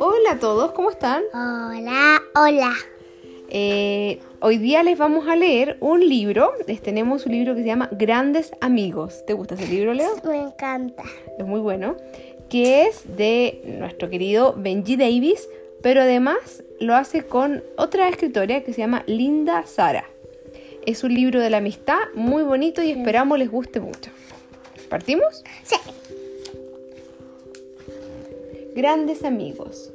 Hola a todos, ¿cómo están? Hola, hola. Eh, hoy día les vamos a leer un libro. Les tenemos un libro que se llama Grandes Amigos. ¿Te gusta ese libro, Leo? Me encanta. Es muy bueno. Que es de nuestro querido Benji Davis, pero además lo hace con otra escritora que se llama Linda Sara. Es un libro de la amistad muy bonito y esperamos les guste mucho. ¿Partimos? Sí. Grandes amigos.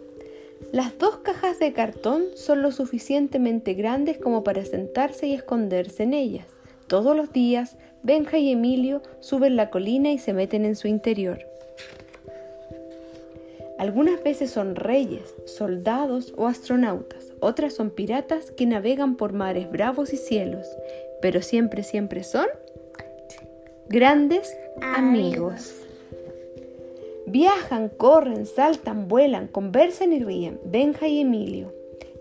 Las dos cajas de cartón son lo suficientemente grandes como para sentarse y esconderse en ellas. Todos los días, Benja y Emilio suben la colina y se meten en su interior. Algunas veces son reyes, soldados o astronautas, otras son piratas que navegan por mares bravos y cielos, pero siempre, siempre son grandes amigos. Viajan, corren, saltan, vuelan, conversan y ríen. Benja y Emilio.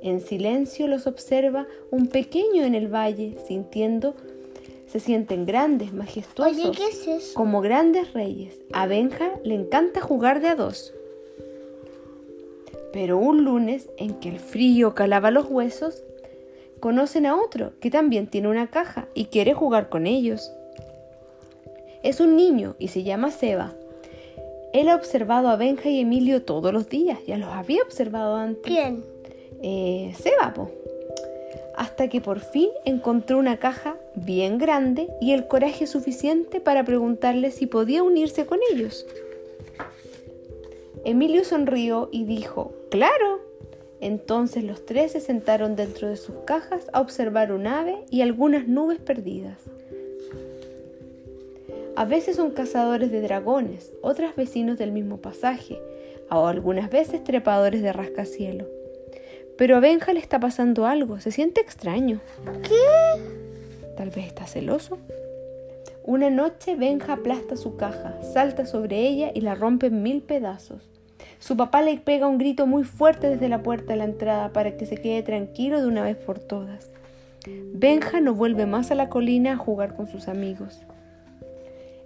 En silencio los observa un pequeño en el valle, sintiendo, se sienten grandes, majestuosos, Oye, ¿qué es eso? como grandes reyes. A Benja le encanta jugar de a dos. Pero un lunes, en que el frío calaba los huesos, conocen a otro que también tiene una caja y quiere jugar con ellos. Es un niño y se llama Seba. Él ha observado a Benja y Emilio todos los días, ya los había observado antes. ¿Quién? Eh, Seba, po. Hasta que por fin encontró una caja bien grande y el coraje suficiente para preguntarle si podía unirse con ellos. Emilio sonrió y dijo, claro. Entonces los tres se sentaron dentro de sus cajas a observar un ave y algunas nubes perdidas. A veces son cazadores de dragones, otras vecinos del mismo pasaje, o algunas veces trepadores de rascacielos. Pero a Benja le está pasando algo, se siente extraño. ¿Qué? Tal vez está celoso. Una noche Benja aplasta su caja, salta sobre ella y la rompe en mil pedazos. Su papá le pega un grito muy fuerte desde la puerta de la entrada para que se quede tranquilo de una vez por todas. Benja no vuelve más a la colina a jugar con sus amigos.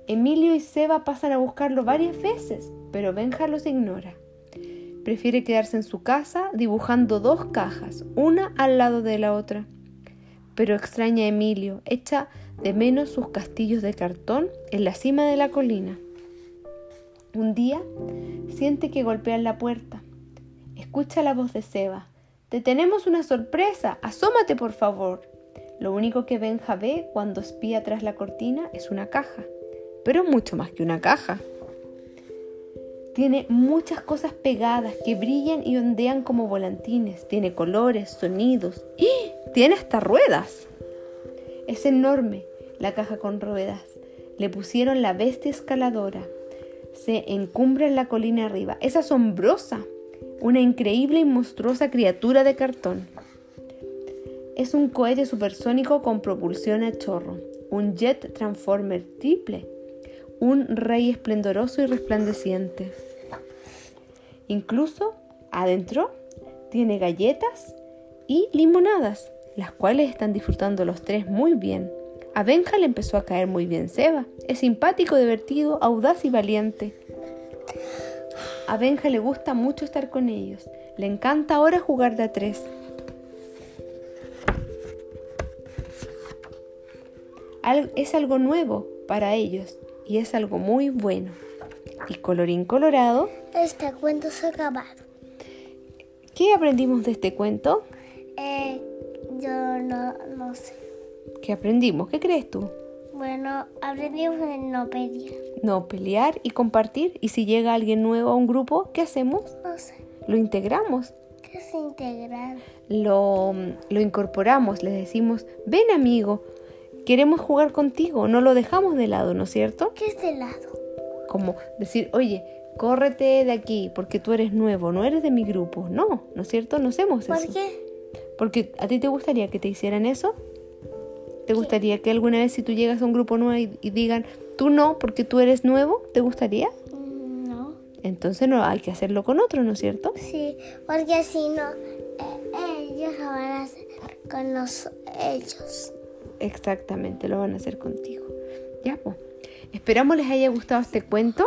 Emilio y Seba pasan a buscarlo varias veces, pero Benja los ignora. Prefiere quedarse en su casa dibujando dos cajas, una al lado de la otra. Pero extraña a Emilio, echa de menos sus castillos de cartón en la cima de la colina. Un día siente que golpean la puerta. Escucha la voz de Seba. Te tenemos una sorpresa. Asómate, por favor. Lo único que Benja ve cuando espía tras la cortina es una caja. Pero mucho más que una caja. Tiene muchas cosas pegadas que brillan y ondean como volantines. Tiene colores, sonidos y tiene hasta ruedas. Es enorme la caja con ruedas. Le pusieron la bestia escaladora. Se encumbra en la colina arriba. Es asombrosa. Una increíble y monstruosa criatura de cartón. Es un cohete supersónico con propulsión a chorro. Un jet transformer triple un rey esplendoroso y resplandeciente. Incluso adentro tiene galletas y limonadas, las cuales están disfrutando los tres muy bien. A Benja le empezó a caer muy bien Seba. Es simpático, divertido, audaz y valiente. A Benja le gusta mucho estar con ellos. Le encanta ahora jugar de a tres. Es algo nuevo para ellos y es algo muy bueno. Y colorín colorado. Este cuento se acabado. ¿Qué aprendimos de este cuento? Eh, yo no, no sé. ¿Qué aprendimos? ¿Qué crees tú? Bueno, aprendimos de no pelear. No pelear y compartir. Y si llega alguien nuevo a un grupo, ¿qué hacemos? No sé. Lo integramos. ¿Qué es integrar? Lo, lo incorporamos, les decimos, ven amigo, queremos jugar contigo, no lo dejamos de lado, ¿no es cierto? ¿Qué es de lado? Como decir, oye, córrete de aquí porque tú eres nuevo, no eres de mi grupo. No, ¿no es cierto? No hacemos ¿Por eso. qué? Porque a ti te gustaría que te hicieran eso. ¿Te gustaría que alguna vez si tú llegas a un grupo nuevo y, y digan, tú no, porque tú eres nuevo? ¿Te gustaría? Mm, No. Entonces no hay que hacerlo con otro, ¿no es cierto? Sí, porque si no, eh, ellos lo van a hacer con los, ellos. Exactamente, lo van a hacer contigo. Ya, pues. Esperamos les haya gustado este cuento.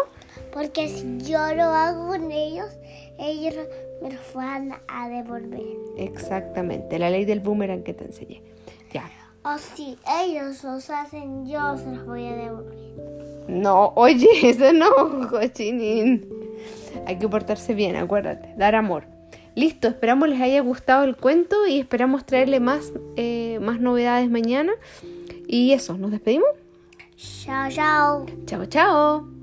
Porque si yo lo hago con ellos, ellos me los van a devolver. Exactamente, la ley del boomerang que te enseñé. Ya. O si ellos los hacen, yo se los voy a devolver. No, oye, eso no, cochinin. Hay que portarse bien, acuérdate, dar amor. Listo, esperamos les haya gustado el cuento y esperamos traerle más, eh, más novedades mañana. Y eso, ¿nos despedimos? Chao, chao. Chao, chao.